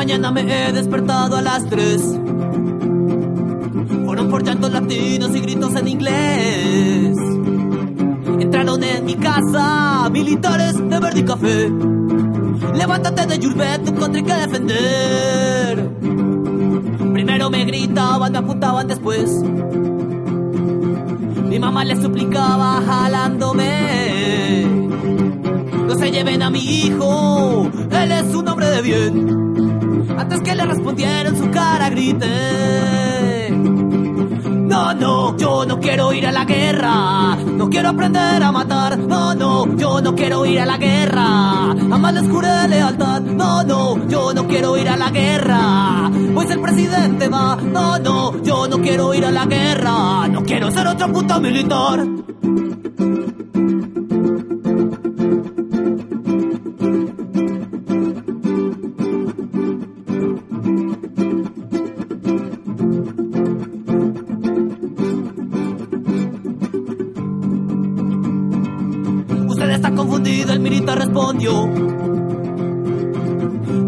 mañana me he despertado a las tres. Fueron por llantos latinos y gritos en inglés. Entraron en mi casa militares de verde y café. Levántate de Yurbet, tu contra hay que defender. Primero me gritaban, me apuntaban después. Mi mamá le suplicaba jalándome. No se lleven a mi hijo, él es un hombre de bien. Antes que le respondieran su cara grité. No, no, yo no quiero ir a la guerra. No quiero aprender a matar. No, no, yo no quiero ir a la guerra. Jamás les juré lealtad. No, no, yo no quiero ir a la guerra. Pues el presidente va. No, no, yo no quiero ir a la guerra. No quiero ser otro puto militar. Confundido, el militar respondió.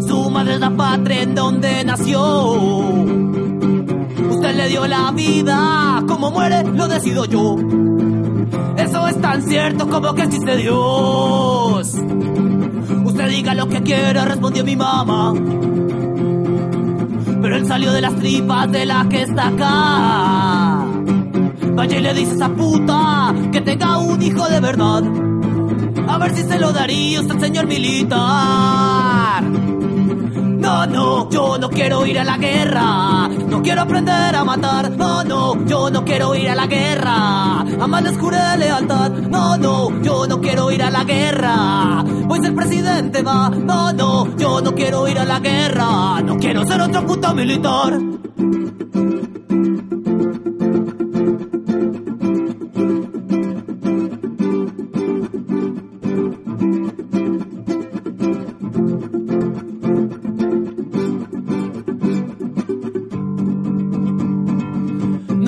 Su madre es la patria en donde nació. Usted le dio la vida, como muere lo decido yo. Eso es tan cierto como que existe Dios. Usted diga lo que quiera, respondió mi mamá. Pero él salió de las tripas de la que está acá. Vaya y le dice a esa puta que tenga un hijo de verdad. A ver si se lo daría usted, señor militar. No, no, yo no quiero ir a la guerra. No quiero aprender a matar. No, no, yo no quiero ir a la guerra. Jamás les juré lealtad. No, no, yo no quiero ir a la guerra. Pues el presidente va. No, no, yo no quiero ir a la guerra. No quiero ser otro puto militar.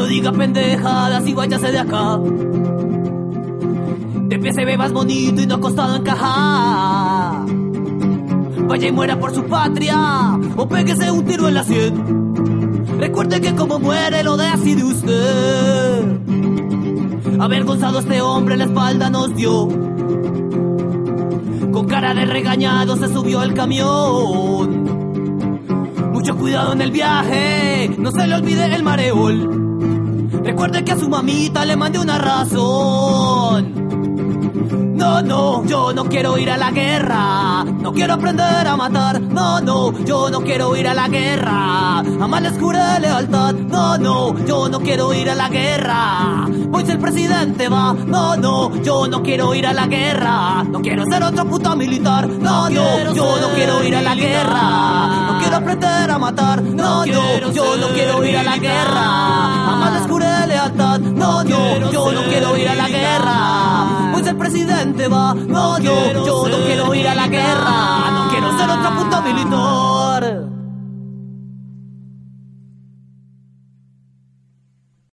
No diga pendejadas y váyase de acá. De pie se ve más bonito y no acostado en caja. Vaya y muera por su patria o péguese un tiro en la sien. Recuerde que como muere lo de así de usted. Avergonzado este hombre la espalda nos dio. Con cara de regañado se subió al camión. Mucho cuidado en el viaje, no se le olvide el mareol. Recuerde que a su mamita le mandé una razón. No, no, yo no quiero ir a la guerra. No quiero aprender a matar. No, no, yo no quiero ir a la guerra. Jamás les juré lealtad. No, no, yo no quiero ir a la guerra. Pues el presidente va. No, no, yo no quiero ir a la guerra. No quiero ser otro puto militar. No, no, yo no quiero ir a la guerra. Aprender a matar. No, no, yo no quiero ir a la guerra. Jamás les juré lealtad. No, no, yo no quiero ir a la guerra. Pues el presidente va. No, no, yo no quiero ir a la guerra.